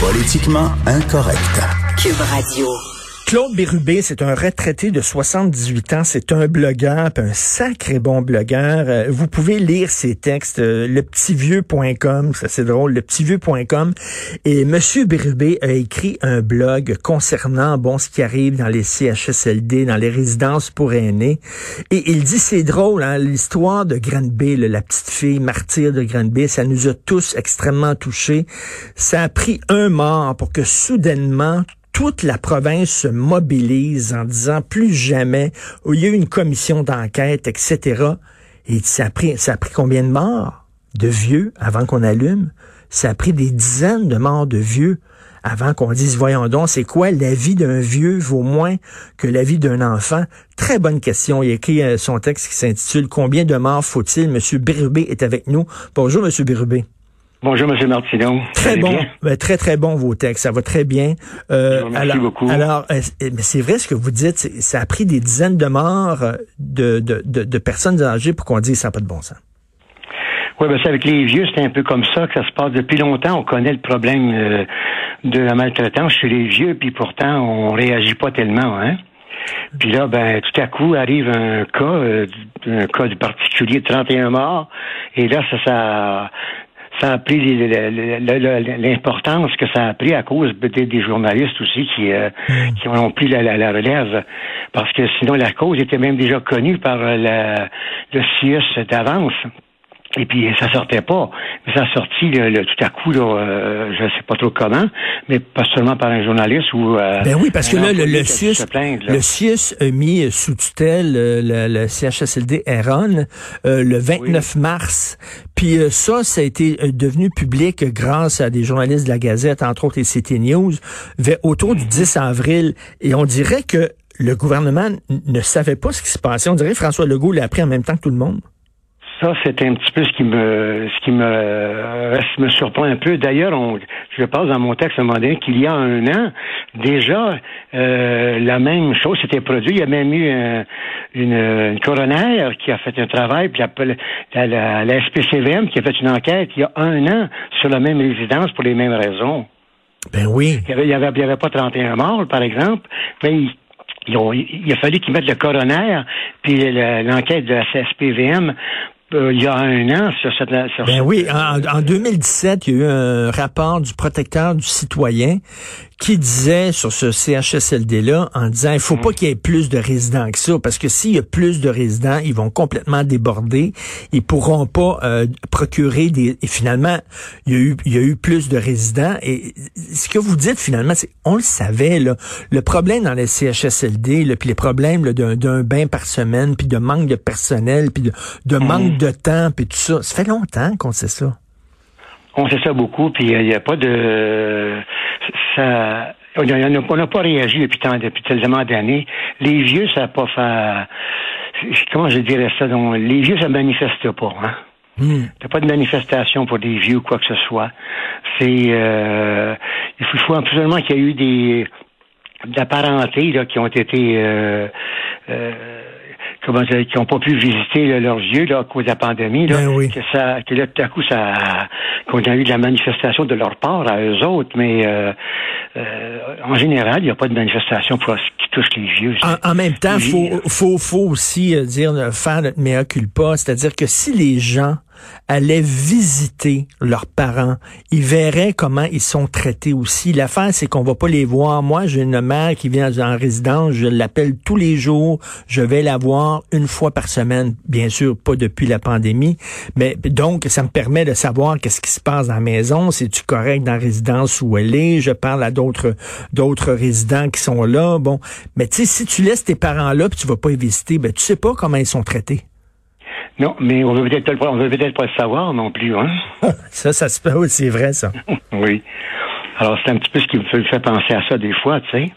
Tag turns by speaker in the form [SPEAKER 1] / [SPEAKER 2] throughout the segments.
[SPEAKER 1] Politiquement incorrect.
[SPEAKER 2] Cube Radio.
[SPEAKER 3] Claude Bérubé, c'est un retraité de 78 ans, c'est un blogueur, un sacré bon blogueur. Euh, vous pouvez lire ses textes, euh, lepetitvieux.com, ça c'est drôle, lepetitvieux.com. Et Monsieur Bérubé a écrit un blog concernant bon ce qui arrive dans les CHSLD, dans les résidences pour aînés. Et il dit c'est drôle, hein, l'histoire de Granby, la petite fille martyre de Granby, ça nous a tous extrêmement touchés. Ça a pris un mort pour que soudainement toute la province se mobilise en disant plus jamais, où il y a eu une commission d'enquête, etc. Et ça a pris, ça a pris combien de morts de vieux avant qu'on allume? Ça a pris des dizaines de morts de vieux avant qu'on dise, voyons donc, c'est quoi la vie d'un vieux vaut moins que la vie d'un enfant? Très bonne question. Il a écrit euh, son texte qui s'intitule Combien de morts faut-il? Monsieur Bérubé est avec nous. Bonjour, Monsieur Bérubé.
[SPEAKER 4] Bonjour, M. Martineau.
[SPEAKER 3] Très bon, ben, très très bon vos textes, ça va très bien.
[SPEAKER 4] Euh, Merci alors, beaucoup.
[SPEAKER 3] Alors, euh, mais c'est vrai ce que vous dites, ça a pris des dizaines de morts euh, de, de, de, de personnes âgées pour qu'on dise ça n'a pas de bon sens.
[SPEAKER 4] Oui, ben c'est avec les vieux, c'est un peu comme ça que ça se passe depuis longtemps. On connaît le problème euh, de la maltraitance chez les vieux, puis pourtant on réagit pas tellement, hein. Puis là, ben, tout à coup arrive un cas, euh, un cas du particulier de 31 morts, et là, ça, ça, ça a pris l'importance que ça a pris à cause peut-être des journalistes aussi qui, euh, qui ont pris la, la, relève. Parce que sinon, la cause était même déjà connue par la, le CIUS d'avance. Et puis ça sortait pas. Mais ça a sorti tout à coup, là, euh, je sais pas trop comment, mais pas seulement par un journaliste ou. Euh,
[SPEAKER 3] ben oui, parce que là, le, le CIUS, le CIUS a mis sous tutelle euh, le, le CHSLD Aaron le 29 mars. Puis ça, ça a été devenu public grâce à des journalistes de la Gazette, entre autres et CT News, vers, autour du 10 mhm. avril. Et on dirait que le gouvernement ne savait pas ce qui se passait. On dirait que François Legault l'a appris en même temps que tout le monde.
[SPEAKER 4] Ça, c'est un petit peu ce qui me ce qui me me surprend un peu. D'ailleurs, on, je passe dans mon texte à un moment donné qu'il y a un an, déjà, euh, la même chose s'était produite. Il y a même eu une, une coroner qui a fait un travail, puis la, la, la, SPCVM qui a fait une enquête il y a un an sur la même résidence pour les mêmes raisons.
[SPEAKER 3] Ben oui.
[SPEAKER 4] Il n'y avait, il y avait, pas 31 morts, par exemple, mais il, il a fallu qu'ils mettent le coroner puis l'enquête de la SPVM euh, il y a un an sur cette... Sur
[SPEAKER 3] ben oui, en, en, 2017, il y a eu un rapport du protecteur du citoyen qui disait sur ce CHSLD-là, en disant, il faut pas qu'il y ait plus de résidents que ça, parce que s'il y a plus de résidents, ils vont complètement déborder, ils pourront pas euh, procurer des... Et finalement, il y, a eu, il y a eu plus de résidents, et ce que vous dites finalement, c'est on le savait, là, le problème dans les CHSLD, là, puis les problèmes d'un bain par semaine, puis de manque de personnel, puis de, de mm. manque de temps, puis tout ça, ça fait longtemps qu'on sait ça.
[SPEAKER 4] On sait ça beaucoup, puis il n'y a pas de ça, on n'a pas réagi depuis, tant, depuis tellement d'années. Les vieux, ça n'a pas fait. Comment je dirais ça? Donc, les vieux, ça ne manifeste pas. Hein? Il n'y a pas de manifestation pour des vieux ou quoi que ce soit. C'est euh, il faut, absolument qu'il y ait eu des d'apparentés là qui ont été euh, euh, comment dire, qui n'ont pas pu visiter leurs yeux là, à cause de la pandémie, là,
[SPEAKER 3] ben
[SPEAKER 4] que ça, que là, tout à coup, ça, qu'on a eu de la manifestation de leur part à eux autres, mais euh, euh, en général, il n'y a pas de manifestation pour, qui touche les vieux.
[SPEAKER 3] En, même temps, faut, faut, faut aussi euh, dire faire notre mea culpa, c'est-à-dire que si les gens allaient visiter leurs parents, ils verraient comment ils sont traités aussi. L'affaire, c'est qu'on va pas les voir. Moi, j'ai une mère qui vient en résidence, je l'appelle tous les jours, je vais la voir une fois par semaine, bien sûr, pas depuis la pandémie, mais donc ça me permet de savoir qu'est-ce qui se passe dans la maison, c'est tu correct dans la résidence où elle est, je parle à d'autres d'autres résidents qui sont là, bon, mais tu sais si tu laisses tes parents là puis tu vas pas les visiter, ben tu sais pas comment ils sont traités.
[SPEAKER 4] Non, mais on veut peut-être pas, on veut peut-être pas le savoir non plus, hein.
[SPEAKER 3] ça, ça se peut, oui, c'est vrai, ça.
[SPEAKER 4] oui. Alors, c'est un petit peu ce qui me fait penser à ça des fois, tu sais.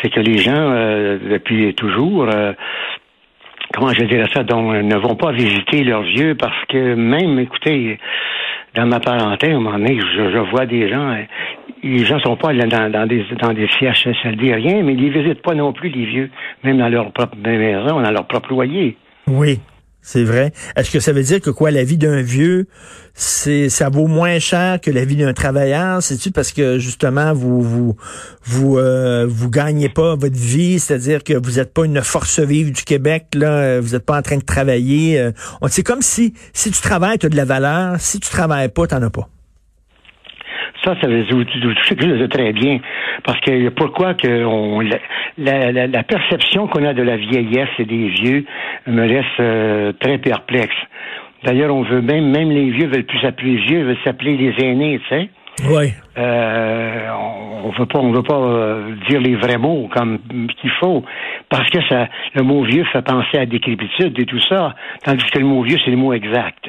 [SPEAKER 4] C'est que les gens, euh, depuis toujours, euh, comment je dirais ça, donc, ne vont pas visiter leurs vieux parce que même, écoutez, dans ma parenté, à un moment donné, je, vois des gens, les gens sont pas dans, dans des dans des CHSLD, rien, mais ils visitent pas non plus les vieux, même dans leur propre maison, dans leur propre loyer.
[SPEAKER 3] Oui, c'est vrai. Est-ce que ça veut dire que quoi, la vie d'un vieux, c'est ça vaut moins cher que la vie d'un travailleur? C'est-tu parce que justement vous vous vous euh, vous gagnez pas votre vie, c'est-à-dire que vous n'êtes pas une force vive du Québec là, vous n'êtes pas en train de travailler. Euh, c'est comme si si tu travailles, tu as de la valeur. Si tu travailles pas, t'en as pas.
[SPEAKER 4] Ça, ça veut dire très bien. Parce que pourquoi que on, la, la, la perception qu'on a de la vieillesse et des vieux me laisse euh, très perplexe. D'ailleurs, on veut même, même les vieux veulent plus s'appeler vieux, veulent s'appeler les aînés, tu sais.
[SPEAKER 3] Oui.
[SPEAKER 4] Euh, on veut pas, on veut pas euh, dire les vrais mots comme qu'il faut, parce que ça, le mot vieux fait penser à décrépitude et tout ça, tandis que le mot vieux c'est le mot exact.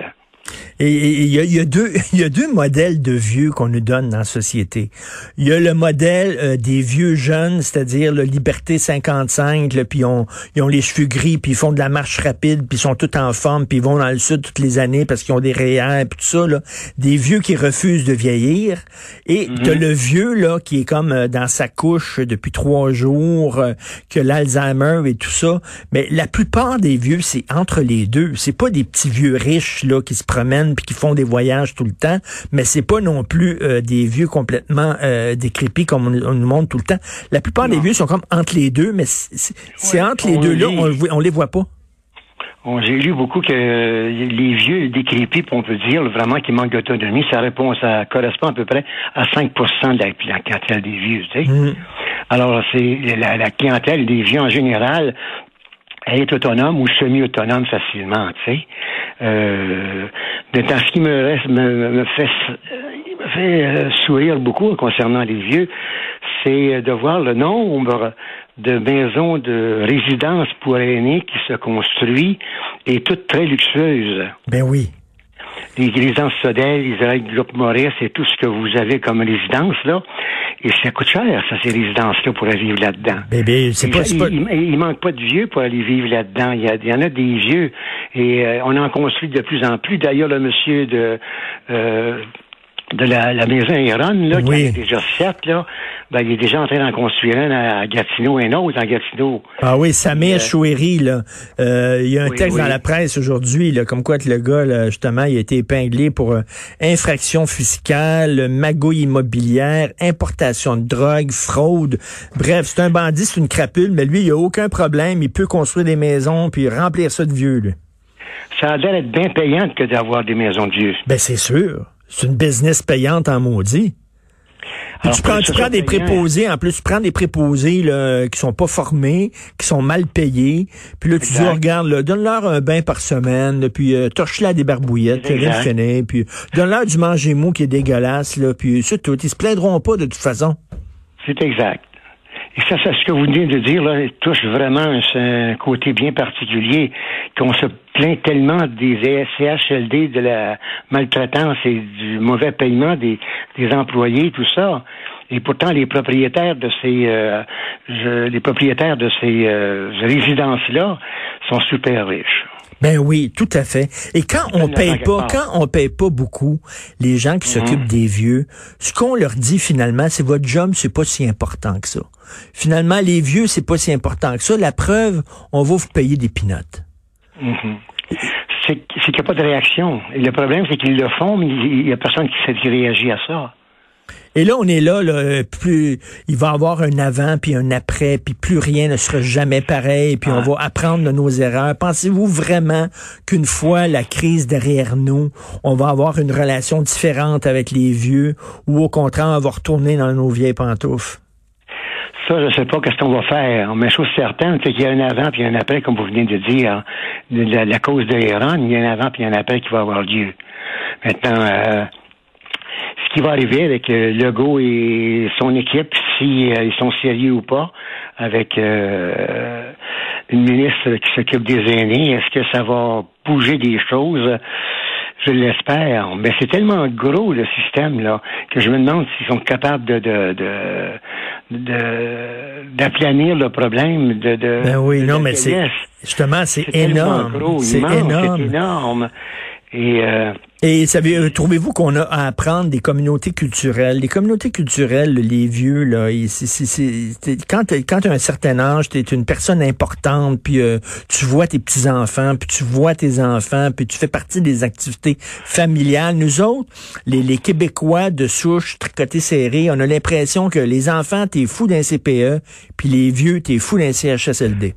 [SPEAKER 3] Et il y, a, deux, il y a deux modèles de vieux qu'on nous donne dans la société. Il y a le modèle euh, des vieux jeunes, c'est-à-dire le Liberté 55, puis ils ont, ils ont les cheveux gris, puis ils font de la marche rapide, puis ils sont tout en forme, puis ils vont dans le sud toutes les années parce qu'ils ont des REER, puis tout ça. Là. Des vieux qui refusent de vieillir. Et mm le vieux là qui est comme euh, dans sa couche depuis trois jours, euh, que l'Alzheimer et tout ça. Mais la plupart des vieux, c'est entre les deux. C'est pas des petits vieux riches là qui se promènent puis qui font des voyages tout le temps, mais c'est pas non plus euh, des vieux complètement euh, décrépits comme on, nous montre tout le temps. La plupart des vieux sont comme entre les deux, mais c'est entre les deux-là, on, on les voit pas.
[SPEAKER 4] J'ai lu beaucoup que les vieux décrépits, on peut dire vraiment qu'ils manquent d'autonomie, ça répond, ça correspond à peu près à 5% de la, clientèle des vieux. Tu sais. Mm. Alors, c'est la, la, clientèle des vieux en général être autonome ou semi-autonome facilement, tu sais. Euh, dans ce qui me reste, me, fait, me fait euh, sourire beaucoup concernant les vieux, c'est de voir le nombre de maisons de résidence pour aînés qui se construit et toutes très luxueuses.
[SPEAKER 3] Ben oui
[SPEAKER 4] les résidences Sodel, Israël Groupe Maurice et tout ce que vous avez comme résidence, là. Et ça coûte cher, ça, ces résidences-là, pour aller vivre là-dedans.
[SPEAKER 3] Bébé, c'est pas,
[SPEAKER 4] il, il, manque pas de vieux pour aller vivre là-dedans. Il, y, en a des vieux. Et euh, on en construit de plus en plus. D'ailleurs, le monsieur de euh, de la, maison Iron, là, qui est déjà sept, là, ben, il est déjà en train d'en construire un à Gatineau, un autre à Gatineau.
[SPEAKER 3] Ah oui, Samir euh, Chouéry, là. Euh, il y a un texte dans la presse aujourd'hui, là, comme quoi que le gars, là, justement, il a été épinglé pour euh, infraction fiscale, magouille immobilière, importation de drogue, fraude. Bref, c'est un bandit, c'est une crapule, mais lui, il a aucun problème. Il peut construire des maisons puis remplir ça de vieux, lui.
[SPEAKER 4] Ça a l'air d'être bien payant que d'avoir des maisons de vieux.
[SPEAKER 3] Ben, c'est sûr. C'est une business payante en maudit. Tu prends, tu prends des préposés, en plus, tu prends des préposés là, qui sont pas formés, qui sont mal payés. Puis là, tu dis, regarde, donne-leur un bain par semaine, puis euh, torche-la des barbouillettes, puis, puis donne-leur du manger mou qui est dégueulasse, là, puis c'est tout. Ils se plaindront pas de toute façon.
[SPEAKER 4] C'est exact. Et ça, c'est ce que vous venez de dire, là, touche vraiment un côté bien particulier, qu'on se plaint tellement des CHLD, de la maltraitance et du mauvais paiement des, des employés, tout ça. Et pourtant, les propriétaires de ces, euh, les propriétaires de ces euh, résidences-là sont super riches.
[SPEAKER 3] Ben oui, tout à fait. Et quand on paye pas, quand on paye pas beaucoup, les gens qui s'occupent mhm. des vieux, ce qu'on leur dit finalement, c'est votre job, c'est pas si important que ça. Finalement, les vieux, c'est pas si important que ça. La preuve, on va vous payer des pinottes.
[SPEAKER 4] Mhm. C'est qu'il n'y a pas de réaction. Le problème, c'est qu'ils le font, mais il y a personne qui réagit à ça.
[SPEAKER 3] Et là, on est là, là, plus il va y avoir un avant puis un après, puis plus rien ne sera jamais pareil, puis on va apprendre de nos erreurs. Pensez-vous vraiment qu'une fois la crise derrière nous, on va avoir une relation différente avec les vieux, ou au contraire, on va retourner dans nos vieilles pantoufles?
[SPEAKER 4] Ça, je sais pas qu'est-ce qu'on va faire. Mais chose certaine, c'est qu'il y a un avant puis un après, comme vous venez de dire, la, la cause de l'Iran, il y a un avant puis un après qui va avoir lieu. Maintenant, euh, qui va arriver avec euh, Legault et son équipe, si euh, ils sont sérieux ou pas, avec euh, une ministre qui s'occupe des aînés. Est-ce que ça va bouger des choses? Je l'espère. Mais c'est tellement gros le système là que je me demande s'ils sont capables de de de d'aplanir le problème de, de
[SPEAKER 3] ben oui
[SPEAKER 4] de
[SPEAKER 3] non mais c'est justement c'est énorme c'est énorme
[SPEAKER 4] C'est énorme. Et euh,
[SPEAKER 3] Et trouvez-vous qu'on a à apprendre des communautés culturelles? Les communautés culturelles, les vieux, là, ils- c'est- c'est- c'est- t'es- quand tu as un certain âge, tu es une personne importante, puis euh, tu vois tes petits-enfants, puis tu vois tes enfants, puis tu fais partie des activités familiales. Nous autres, les, les Québécois de souche, tricotés serrés, on a l'impression que les enfants, t'es fou d'un CPE, puis les vieux, t'es fou d'un CHSLD.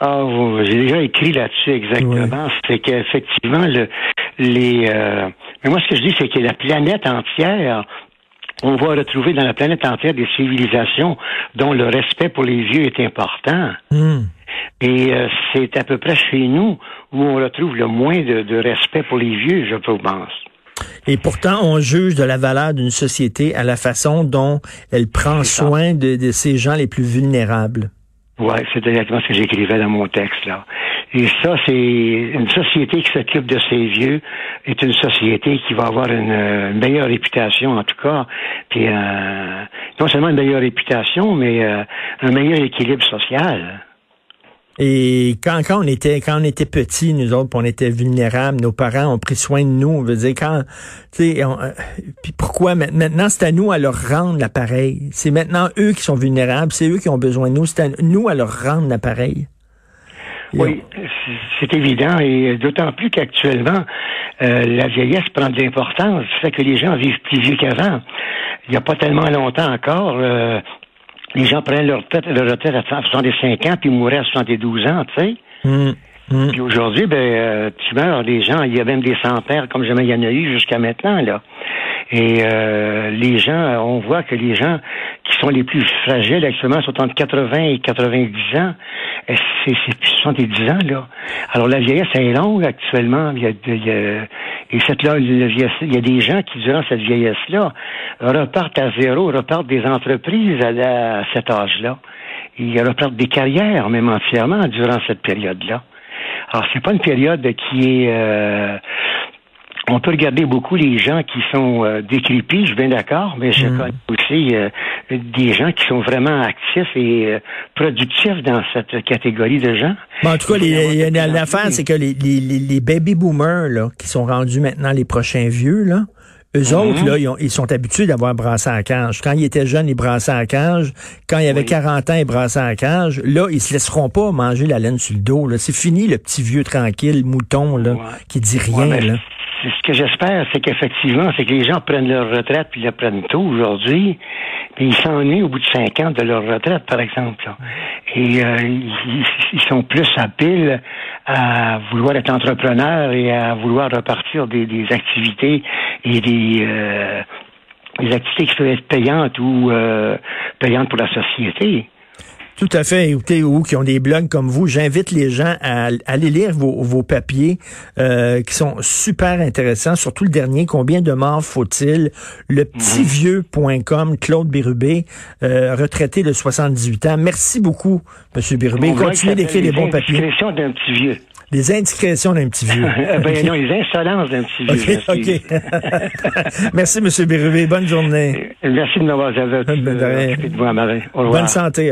[SPEAKER 4] Ah, j'ai déjà écrit là-dessus exactement. C'est qu'effectivement, le, les. euh, mais moi, ce que je dis, c'est que la planète entière, on va retrouver dans la planète entière des civilisations dont le respect pour les vieux est important.
[SPEAKER 3] Hmm.
[SPEAKER 4] Et euh, c'est à peu près chez nous où on retrouve le moins de, de respect pour les vieux, je pense.
[SPEAKER 3] Et pourtant, on juge de la valeur d'une société à la façon dont elle prend soin de, de ces gens les plus vulnérables.
[SPEAKER 4] Ouais, c'est exactement ce que j'écrivais dans mon texte là. Et ça, c'est une société qui s'occupe de ses vieux est une société qui va avoir une, euh, meilleure réputation en tout cas, puis euh, non seulement une meilleure réputation, mais euh, un meilleur équilibre social.
[SPEAKER 3] Et quand, quand on était quand on était petits, nous autres, on était vulnérables, nos parents ont pris soin de nous. On veut dire quand, tu sais, on- euh, puis pourquoi ma- maintenant c'est à nous à leur rendre l'appareil. C'est maintenant eux qui sont vulnérables, c'est eux qui ont besoin de nous, c'est à nous à leur rendre l'appareil.
[SPEAKER 4] Oui, c'est- c'est évident, et d'autant plus qu'actuellement, euh, la vieillesse prend de l'importance, ça fait que les gens vivent plus vieux qu'avant. Il n'y a pas tellement longtemps encore, euh, les gens prennent leur retraite, leur retraite à 65 ans, puis mouraient à 72 ans, tu sais.
[SPEAKER 3] Hum.
[SPEAKER 4] Puis aujourd'hui, ben, euh, tu meurs, les gens, il y a même des centenaires comme jamais il y en a eu jusqu'à maintenant, là. Et euh, les gens, on voit que les gens qui sont les plus fragiles actuellement sont entre 80 et 90 ans. C'est c'est plus 70 ans, là. Alors la vieillesse est longue actuellement. Il y a, il y a- et cette là, il y a des gens qui, durant cette vieillesse-là, repartent à zéro, repartent des entreprises à cet âge-là. Ils repartent des carrières, même entièrement, durant cette période-là. Alors, c'est pas une période qui est... euh, on peut regarder beaucoup les gens qui sont euh, décrépits, je suis bien d'accord, mais je connais aussi euh, des gens qui sont vraiment actifs et euh, productifs dans cette catégorie de gens.
[SPEAKER 3] Bon, en tout cas, l'affaire, c'est que les, les, les, les baby boomers, là, qui sont rendus maintenant les prochains vieux, là, eux autres, là, ils, ont- ils sont habitués d'avoir brassé à cage. Quand ils étaient jeunes, ils brassaient à cage. Quand il y avait
[SPEAKER 4] Oui.
[SPEAKER 3] 40 ans, ils brassaient à cage. Là, ils se laisseront pas manger la laine sur le dos. C'est fini, le petit vieux tranquille, mouton, là,
[SPEAKER 4] Ouais.
[SPEAKER 3] qui dit
[SPEAKER 4] Ouais,
[SPEAKER 3] rien, là.
[SPEAKER 4] Ce que j'espère, c'est qu'effectivement, c'est que les gens prennent leur retraite puis la prennent tôt aujourd'hui, puis ils s'ennuient au bout de cinq ans de leur retraite, par exemple. Et euh, ils, ils sont plus habiles à vouloir être entrepreneurs et à vouloir repartir des, des activités et des, euh, des activités qui peuvent être payantes ou euh, payantes pour la société.
[SPEAKER 3] Tout à fait. Écoutez, ou qui ont des blogs comme vous, j'invite les gens à, à aller lire vos, vos papiers euh, qui sont super intéressants, surtout le dernier, combien de morts faut-il? Le petitvieux.com, Claude Bérubé, euh, retraité de 78 ans. Merci beaucoup, Monsieur Bérubé. Continuez d'écrire des
[SPEAKER 4] s'appelle
[SPEAKER 3] bons papiers.
[SPEAKER 4] Les indiscrétions d'un petit vieux.
[SPEAKER 3] Des indiscrétions d'un petit vieux.
[SPEAKER 4] ben non, les insolences d'un petit vieux.
[SPEAKER 3] OK, OK. Merci, Monsieur Bérubé. Bonne journée.
[SPEAKER 4] Merci de m'avoir
[SPEAKER 3] rien.
[SPEAKER 4] occupé de moi, Marie. Au revoir.
[SPEAKER 3] Bonne santé.